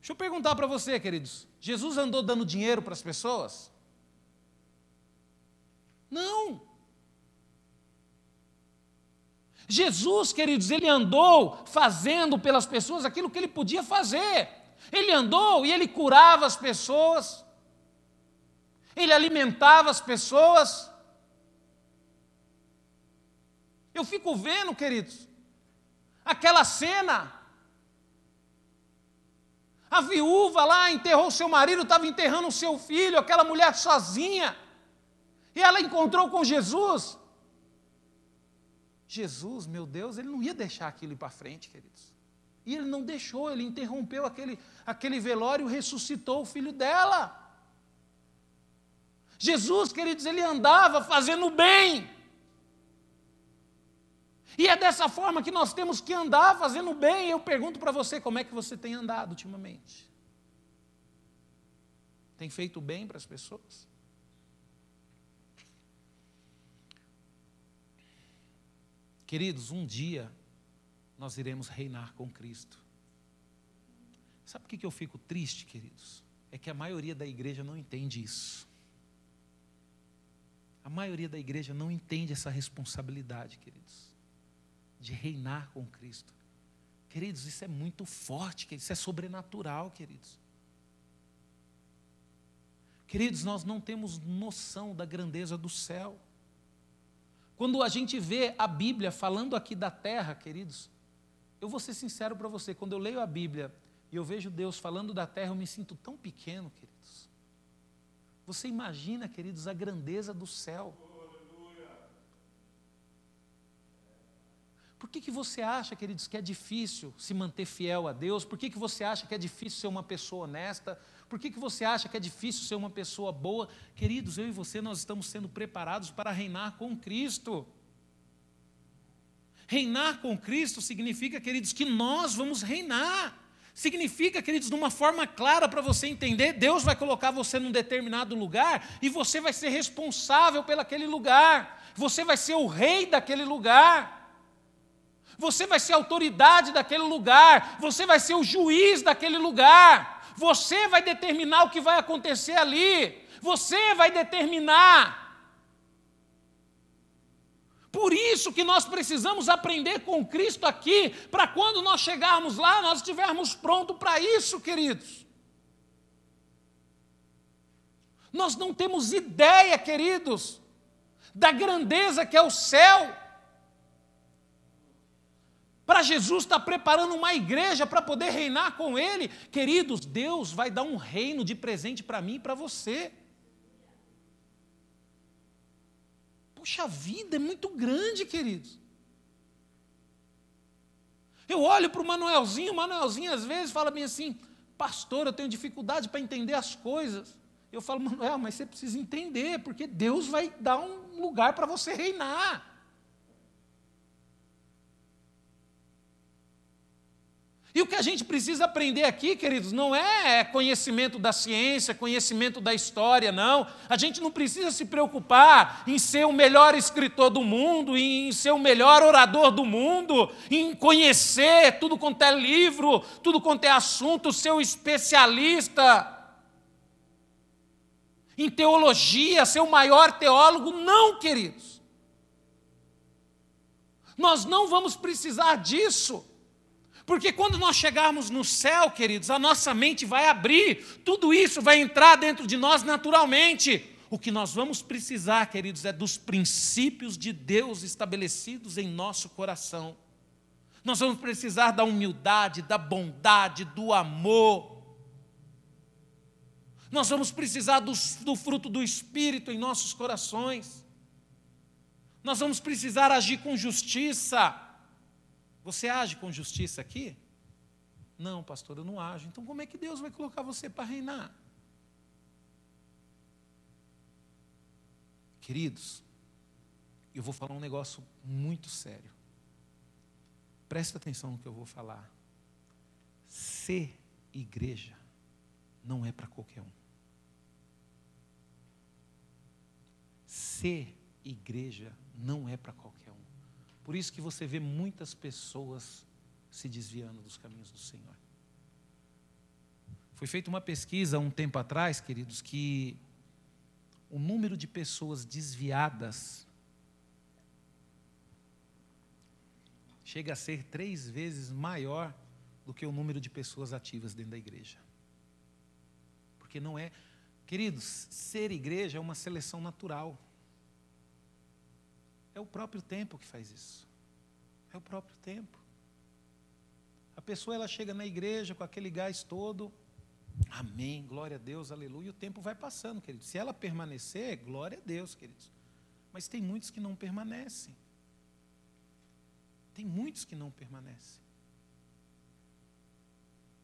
Deixa eu perguntar para você, queridos: Jesus andou dando dinheiro para as pessoas? Não. Jesus, queridos, ele andou fazendo pelas pessoas aquilo que ele podia fazer. Ele andou e ele curava as pessoas, ele alimentava as pessoas. Eu fico vendo, queridos, aquela cena. A viúva lá enterrou seu marido, estava enterrando o seu filho, aquela mulher sozinha. E ela encontrou com Jesus. Jesus, meu Deus, ele não ia deixar aquilo ir para frente, queridos. E ele não deixou, ele interrompeu aquele, aquele velório e ressuscitou o filho dela. Jesus, queridos, ele andava fazendo bem. E é dessa forma que nós temos que andar fazendo bem. Eu pergunto para você, como é que você tem andado ultimamente? Tem feito bem para as pessoas? Queridos, um dia nós iremos reinar com Cristo. Sabe por que eu fico triste, queridos? É que a maioria da igreja não entende isso. A maioria da igreja não entende essa responsabilidade, queridos, de reinar com Cristo. Queridos, isso é muito forte, queridos, isso é sobrenatural, queridos. Queridos, nós não temos noção da grandeza do céu. Quando a gente vê a Bíblia falando aqui da terra, queridos, eu vou ser sincero para você, quando eu leio a Bíblia e eu vejo Deus falando da terra, eu me sinto tão pequeno, queridos. Você imagina, queridos, a grandeza do céu. Por que, que você acha, queridos, que é difícil se manter fiel a Deus? Por que, que você acha que é difícil ser uma pessoa honesta? Por que, que você acha que é difícil ser uma pessoa boa? Queridos, eu e você, nós estamos sendo preparados para reinar com Cristo. Reinar com Cristo significa, queridos, que nós vamos reinar. Significa, queridos, de uma forma clara para você entender, Deus vai colocar você num determinado lugar e você vai ser responsável pelaquele lugar. Você vai ser o rei daquele lugar. Você vai ser a autoridade daquele lugar. Você vai ser o juiz daquele lugar. Você vai determinar o que vai acontecer ali. Você vai determinar. Por isso que nós precisamos aprender com Cristo aqui, para quando nós chegarmos lá, nós estivermos prontos para isso, queridos. Nós não temos ideia, queridos, da grandeza que é o céu para Jesus estar tá preparando uma igreja para poder reinar com Ele. Queridos, Deus vai dar um reino de presente para mim e para você. Puxa vida, é muito grande, queridos. Eu olho para o Manuelzinho, o Manuelzinho às vezes fala bem assim, pastor, eu tenho dificuldade para entender as coisas. Eu falo, Manuel, mas você precisa entender, porque Deus vai dar um lugar para você reinar. E o que a gente precisa aprender aqui, queridos, não é conhecimento da ciência, conhecimento da história, não. A gente não precisa se preocupar em ser o melhor escritor do mundo, em ser o melhor orador do mundo, em conhecer tudo quanto é livro, tudo quanto é assunto, ser o especialista em teologia, ser o maior teólogo. Não, queridos. Nós não vamos precisar disso. Porque quando nós chegarmos no céu, queridos, a nossa mente vai abrir, tudo isso vai entrar dentro de nós naturalmente. O que nós vamos precisar, queridos, é dos princípios de Deus estabelecidos em nosso coração. Nós vamos precisar da humildade, da bondade, do amor. Nós vamos precisar do, do fruto do Espírito em nossos corações. Nós vamos precisar agir com justiça. Você age com justiça aqui? Não, pastor, eu não ajo. Então, como é que Deus vai colocar você para reinar? Queridos, eu vou falar um negócio muito sério. Presta atenção no que eu vou falar. Ser igreja não é para qualquer um. Ser igreja não é para qualquer por isso que você vê muitas pessoas se desviando dos caminhos do Senhor. Foi feita uma pesquisa um tempo atrás, queridos, que o número de pessoas desviadas chega a ser três vezes maior do que o número de pessoas ativas dentro da igreja. Porque não é. Queridos, ser igreja é uma seleção natural. É o próprio tempo que faz isso. É o próprio tempo. A pessoa ela chega na igreja com aquele gás todo, Amém, glória a Deus, aleluia. E o tempo vai passando, queridos. Se ela permanecer, glória a Deus, queridos. Mas tem muitos que não permanecem. Tem muitos que não permanecem.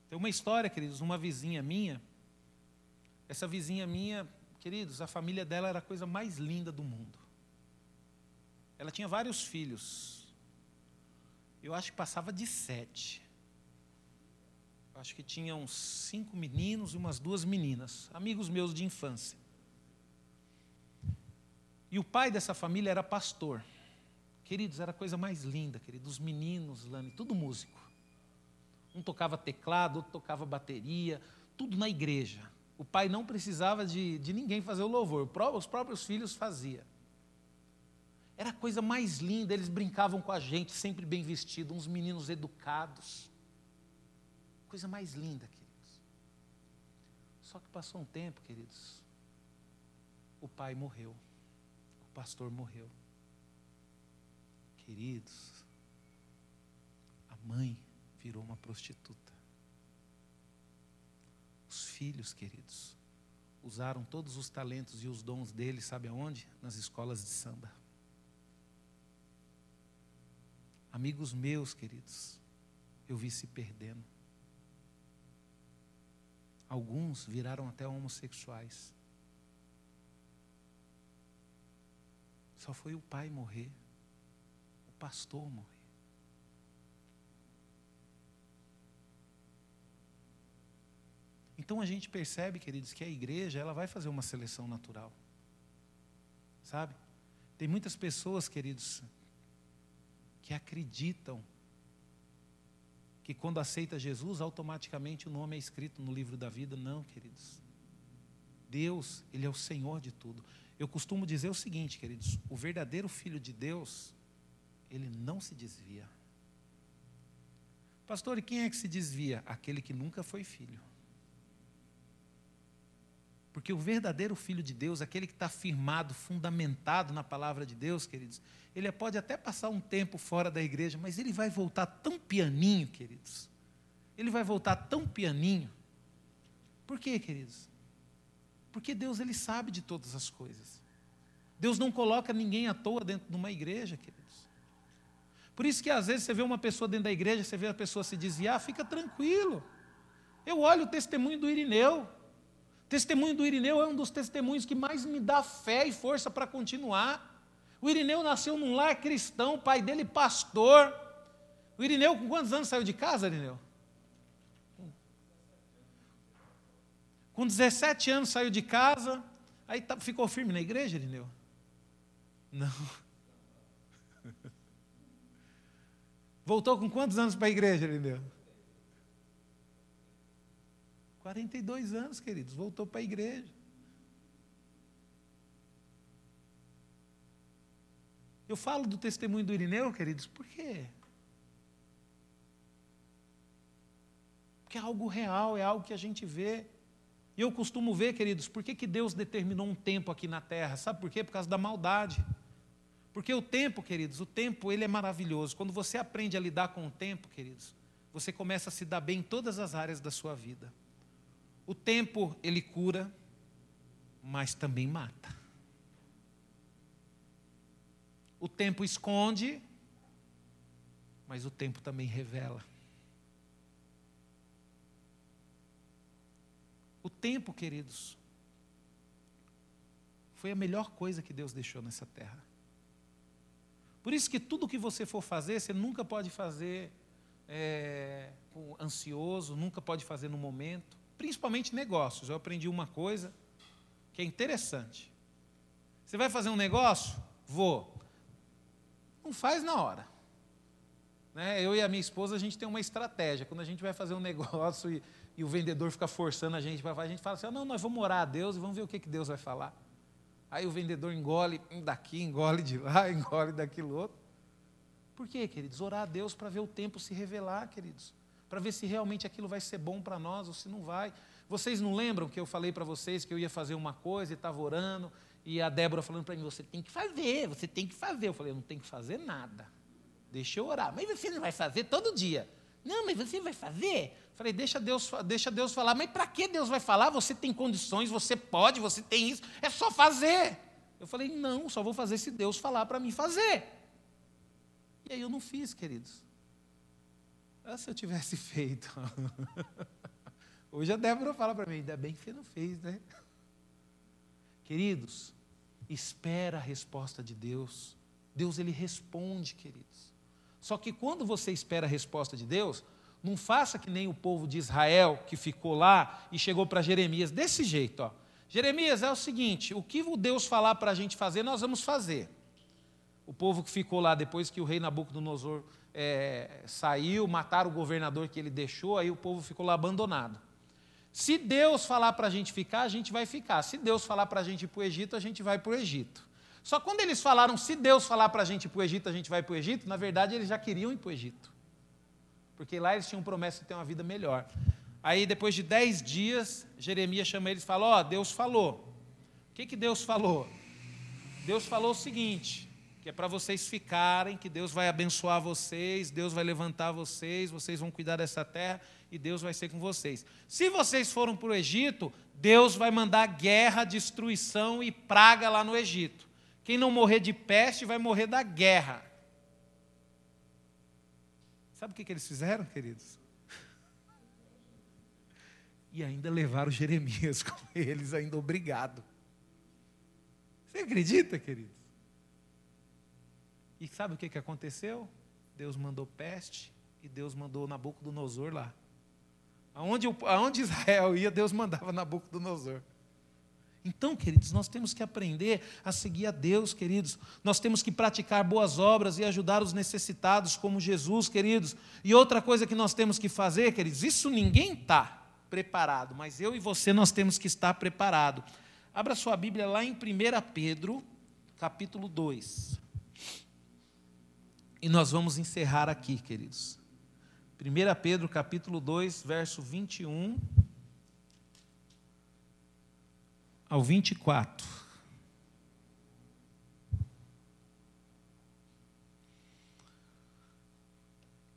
Tem uma história, queridos, uma vizinha minha. Essa vizinha minha, queridos, a família dela era a coisa mais linda do mundo. Ela tinha vários filhos. Eu acho que passava de sete. Eu acho que tinha uns cinco meninos e umas duas meninas, amigos meus de infância. E o pai dessa família era pastor. Queridos, era a coisa mais linda, queridos. Os meninos, Lani, tudo músico. Um tocava teclado, outro tocava bateria, tudo na igreja. O pai não precisava de, de ninguém fazer o louvor, os próprios filhos faziam. Era a coisa mais linda, eles brincavam com a gente, sempre bem vestidos, uns meninos educados. Coisa mais linda, queridos. Só que passou um tempo, queridos, o pai morreu, o pastor morreu. Queridos, a mãe virou uma prostituta. Os filhos, queridos, usaram todos os talentos e os dons deles, sabe aonde? Nas escolas de samba. Amigos meus, queridos, eu vi se perdendo. Alguns viraram até homossexuais. Só foi o pai morrer, o pastor morrer. Então a gente percebe, queridos, que a igreja ela vai fazer uma seleção natural. Sabe? Tem muitas pessoas, queridos, que acreditam que quando aceita Jesus, automaticamente o nome é escrito no livro da vida. Não, queridos. Deus, Ele é o Senhor de tudo. Eu costumo dizer o seguinte, queridos: o verdadeiro filho de Deus, ele não se desvia. Pastor, e quem é que se desvia? Aquele que nunca foi filho. Porque o verdadeiro filho de Deus, aquele que está firmado, fundamentado na palavra de Deus, queridos, ele pode até passar um tempo fora da igreja, mas ele vai voltar tão pianinho, queridos. Ele vai voltar tão pianinho. Por quê, queridos? Porque Deus ele sabe de todas as coisas. Deus não coloca ninguém à toa dentro de uma igreja, queridos. Por isso que às vezes você vê uma pessoa dentro da igreja, você vê a pessoa se desviar, fica tranquilo. Eu olho o testemunho do Irineu. O testemunho do Irineu é um dos testemunhos que mais me dá fé e força para continuar. O Irineu nasceu num lar cristão, o pai dele pastor. O Irineu, com quantos anos saiu de casa, Irineu? Com 17 anos saiu de casa, aí tá, ficou firme na igreja, Irineu? Não. Voltou com quantos anos para a igreja, Irineu? 42 anos, queridos, voltou para a igreja. Eu falo do testemunho do Irineu, queridos, por quê? Porque é algo real, é algo que a gente vê. E eu costumo ver, queridos, por que, que Deus determinou um tempo aqui na terra? Sabe por quê? Por causa da maldade. Porque o tempo, queridos, o tempo ele é maravilhoso. Quando você aprende a lidar com o tempo, queridos, você começa a se dar bem em todas as áreas da sua vida. O tempo, ele cura, mas também mata. O tempo esconde, mas o tempo também revela. O tempo, queridos, foi a melhor coisa que Deus deixou nessa terra. Por isso que tudo que você for fazer, você nunca pode fazer é, ansioso, nunca pode fazer no momento principalmente negócios. Eu aprendi uma coisa que é interessante. Você vai fazer um negócio? Vou. Não faz na hora. Né? Eu e a minha esposa, a gente tem uma estratégia. Quando a gente vai fazer um negócio e, e o vendedor fica forçando a gente para fazer, a gente fala assim: não, nós vamos orar a Deus e vamos ver o que, que Deus vai falar. Aí o vendedor engole daqui, engole de lá, engole daquilo outro. Por quê, queridos? Orar a Deus para ver o tempo se revelar, queridos para ver se realmente aquilo vai ser bom para nós ou se não vai. Vocês não lembram que eu falei para vocês que eu ia fazer uma coisa e estava orando, e a Débora falando para mim: você tem que fazer, você tem que fazer. Eu falei: eu não tenho que fazer nada. Deixa eu orar. Mas você não vai fazer todo dia. Não, mas você vai fazer? Falei, deixa Deus, deixa Deus falar. Mas para que Deus vai falar? Você tem condições, você pode, você tem isso, é só fazer. Eu falei, não, só vou fazer se Deus falar para mim fazer. E aí eu não fiz, queridos. Ah, se eu tivesse feito. Hoje a Débora fala para mim, ainda bem que você não fez, né? Queridos, espera a resposta de Deus. Deus ele responde, queridos. Só que quando você espera a resposta de Deus, não faça que nem o povo de Israel que ficou lá e chegou para Jeremias desse jeito, ó. Jeremias, é o seguinte: o que o Deus falar para a gente fazer, nós vamos fazer. O povo que ficou lá depois que o rei Nabucodonosor é, saiu, mataram o governador que ele deixou, aí o povo ficou lá abandonado. Se Deus falar para a gente ficar, a gente vai ficar. Se Deus falar para a gente ir para o Egito, a gente vai para o Egito. Só quando eles falaram, se Deus falar para a gente ir para o Egito, a gente vai para o Egito, na verdade eles já queriam ir para o Egito. Porque lá eles tinham promessa de ter uma vida melhor. Aí, depois de dez dias, Jeremias chama eles e fala: Ó, oh, Deus falou. O que, que Deus falou? Deus falou o seguinte: que é para vocês ficarem, que Deus vai abençoar vocês, Deus vai levantar vocês, vocês vão cuidar dessa terra e Deus vai ser com vocês. Se vocês foram para o Egito, Deus vai mandar guerra, destruição e praga lá no Egito. Quem não morrer de peste vai morrer da guerra. Sabe o que, que eles fizeram, queridos? E ainda levaram Jeremias com eles, ainda obrigado. Você acredita, queridos? E sabe o que, que aconteceu? Deus mandou peste e Deus mandou Nabucodonosor lá. Aonde, aonde Israel ia, Deus mandava Nabucodonosor. Então, queridos, nós temos que aprender a seguir a Deus, queridos. Nós temos que praticar boas obras e ajudar os necessitados, como Jesus, queridos. E outra coisa que nós temos que fazer, queridos, isso ninguém está preparado, mas eu e você nós temos que estar preparado. Abra sua Bíblia lá em 1 Pedro, capítulo 2. E nós vamos encerrar aqui, queridos. 1 Pedro capítulo 2, verso 21 ao 24.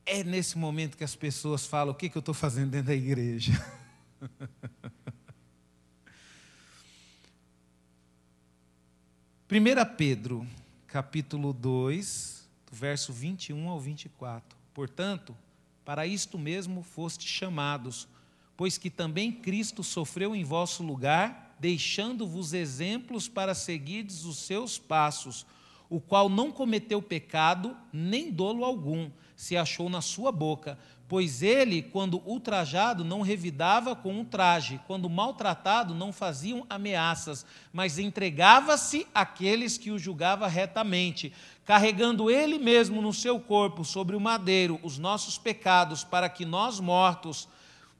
É nesse momento que as pessoas falam: o que, que eu estou fazendo dentro da igreja? Primeira Pedro, capítulo 2, do verso 21 ao 24. Portanto, para isto mesmo foste chamados, pois que também Cristo sofreu em vosso lugar, deixando-vos exemplos para seguirdes os seus passos, o qual não cometeu pecado, nem dolo algum, se achou na sua boca, pois ele, quando ultrajado, não revidava com um traje, quando maltratado, não faziam ameaças, mas entregava-se àqueles que o julgava retamente, carregando ele mesmo no seu corpo sobre o madeiro os nossos pecados, para que nós mortos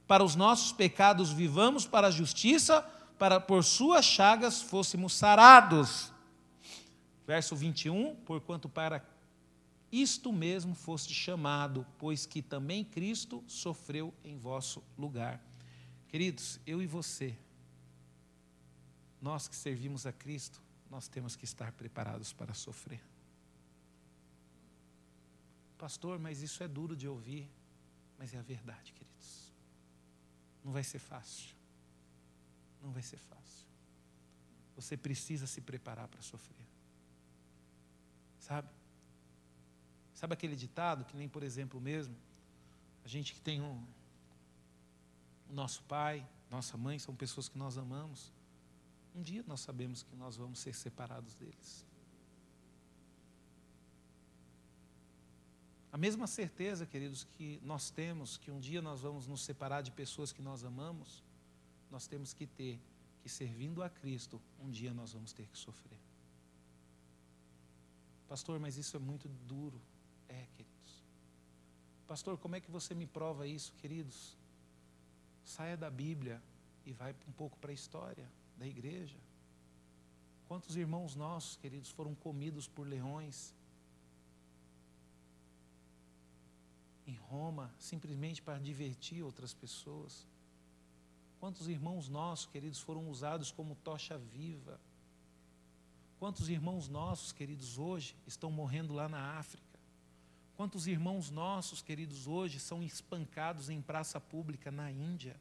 para os nossos pecados vivamos para a justiça, para por suas chagas fôssemos sarados. Verso 21, porquanto para isto mesmo foste chamado, pois que também Cristo sofreu em vosso lugar. Queridos, eu e você, nós que servimos a Cristo, nós temos que estar preparados para sofrer. Pastor, mas isso é duro de ouvir, mas é a verdade, queridos. Não vai ser fácil. Não vai ser fácil. Você precisa se preparar para sofrer. Sabe? Sabe aquele ditado que nem, por exemplo, mesmo, a gente que tem um, o nosso pai, nossa mãe, são pessoas que nós amamos. Um dia nós sabemos que nós vamos ser separados deles. A mesma certeza, queridos, que nós temos que um dia nós vamos nos separar de pessoas que nós amamos, nós temos que ter que, servindo a Cristo, um dia nós vamos ter que sofrer. Pastor, mas isso é muito duro. Pastor, como é que você me prova isso, queridos? Saia da Bíblia e vai um pouco para a história da igreja. Quantos irmãos nossos, queridos, foram comidos por leões em Roma, simplesmente para divertir outras pessoas? Quantos irmãos nossos, queridos, foram usados como tocha viva? Quantos irmãos nossos, queridos, hoje estão morrendo lá na África? Quantos irmãos nossos, queridos, hoje são espancados em praça pública na Índia?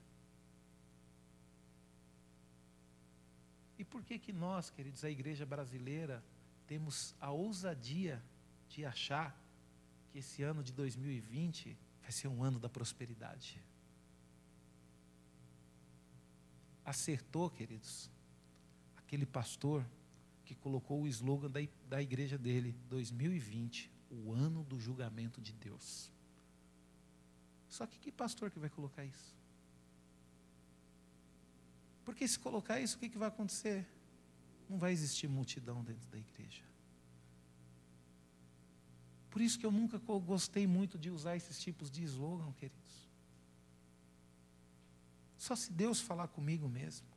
E por que que nós, queridos, a igreja brasileira, temos a ousadia de achar que esse ano de 2020 vai ser um ano da prosperidade? Acertou, queridos, aquele pastor que colocou o slogan da, da igreja dele, 2020, o ano do julgamento de Deus. Só que que pastor que vai colocar isso? Porque se colocar isso, o que, que vai acontecer? Não vai existir multidão dentro da igreja. Por isso que eu nunca gostei muito de usar esses tipos de slogan, queridos. Só se Deus falar comigo mesmo.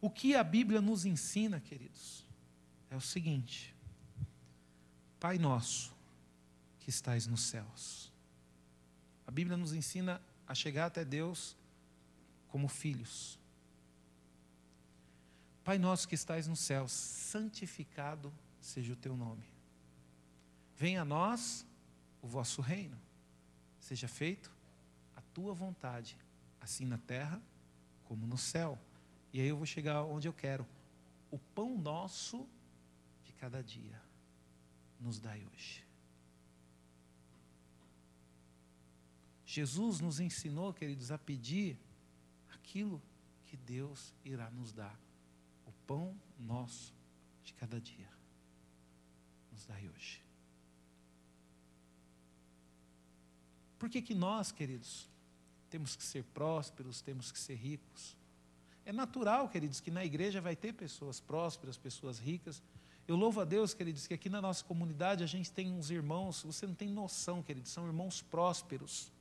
O que a Bíblia nos ensina, queridos, é o seguinte: Pai nosso que estais nos céus. A Bíblia nos ensina a chegar até Deus como filhos. Pai nosso que estais nos céus, santificado seja o teu nome. Venha a nós o vosso reino. Seja feito a tua vontade, assim na terra como no céu. E aí eu vou chegar onde eu quero. O pão nosso cada dia nos dai hoje. Jesus nos ensinou, queridos, a pedir aquilo que Deus irá nos dar. O pão nosso de cada dia. Nos dai hoje. Por que, que nós, queridos, temos que ser prósperos, temos que ser ricos? É natural, queridos, que na igreja vai ter pessoas prósperas, pessoas ricas. Eu louvo a Deus, queridos, que aqui na nossa comunidade a gente tem uns irmãos, você não tem noção, queridos, são irmãos prósperos.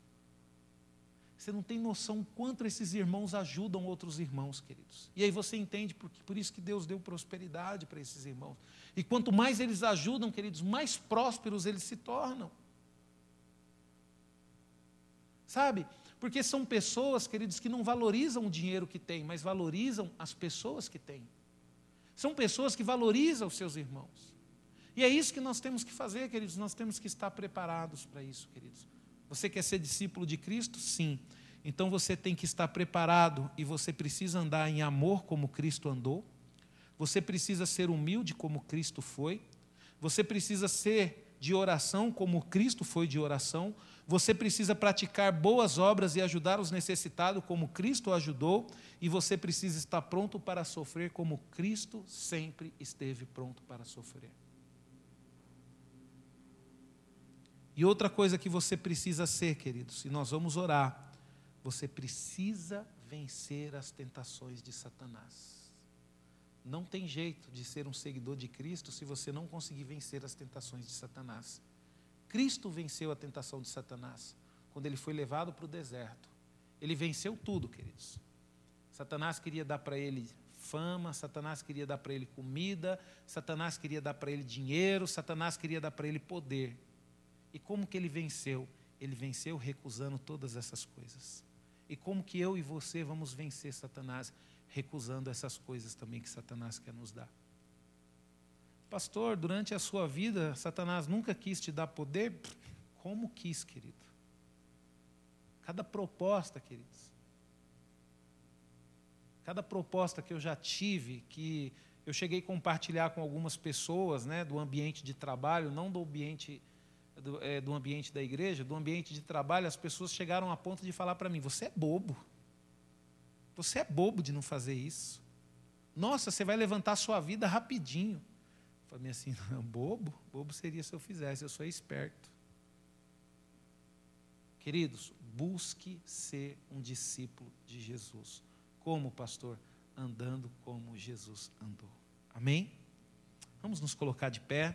Você não tem noção quanto esses irmãos ajudam outros irmãos, queridos. E aí você entende por, por isso que Deus deu prosperidade para esses irmãos. E quanto mais eles ajudam, queridos, mais prósperos eles se tornam. Sabe? Porque são pessoas, queridos, que não valorizam o dinheiro que têm, mas valorizam as pessoas que têm. São pessoas que valorizam os seus irmãos. E é isso que nós temos que fazer, queridos. Nós temos que estar preparados para isso, queridos. Você quer ser discípulo de Cristo? Sim. Então você tem que estar preparado e você precisa andar em amor como Cristo andou. Você precisa ser humilde como Cristo foi. Você precisa ser de oração como Cristo foi de oração. Você precisa praticar boas obras e ajudar os necessitados como Cristo ajudou. E você precisa estar pronto para sofrer como Cristo sempre esteve pronto para sofrer. E outra coisa que você precisa ser, queridos, e nós vamos orar, você precisa vencer as tentações de Satanás. Não tem jeito de ser um seguidor de Cristo se você não conseguir vencer as tentações de Satanás. Cristo venceu a tentação de Satanás quando ele foi levado para o deserto. Ele venceu tudo, queridos. Satanás queria dar para ele fama, Satanás queria dar para ele comida, Satanás queria dar para ele dinheiro, Satanás queria dar para ele poder. E como que ele venceu? Ele venceu recusando todas essas coisas. E como que eu e você vamos vencer Satanás recusando essas coisas também que Satanás quer nos dar? Pastor, durante a sua vida, Satanás nunca quis te dar poder? Como quis, querido? Cada proposta, queridos. Cada proposta que eu já tive, que eu cheguei a compartilhar com algumas pessoas, né, do ambiente de trabalho, não do ambiente do, é, do ambiente da igreja, do ambiente de trabalho, as pessoas chegaram a ponto de falar para mim: você é bobo. Você é bobo de não fazer isso. Nossa, você vai levantar a sua vida rapidinho. Eu falei assim: não, bobo? Bobo seria se eu fizesse, eu sou esperto. Queridos, busque ser um discípulo de Jesus. Como, pastor? Andando como Jesus andou. Amém? Vamos nos colocar de pé.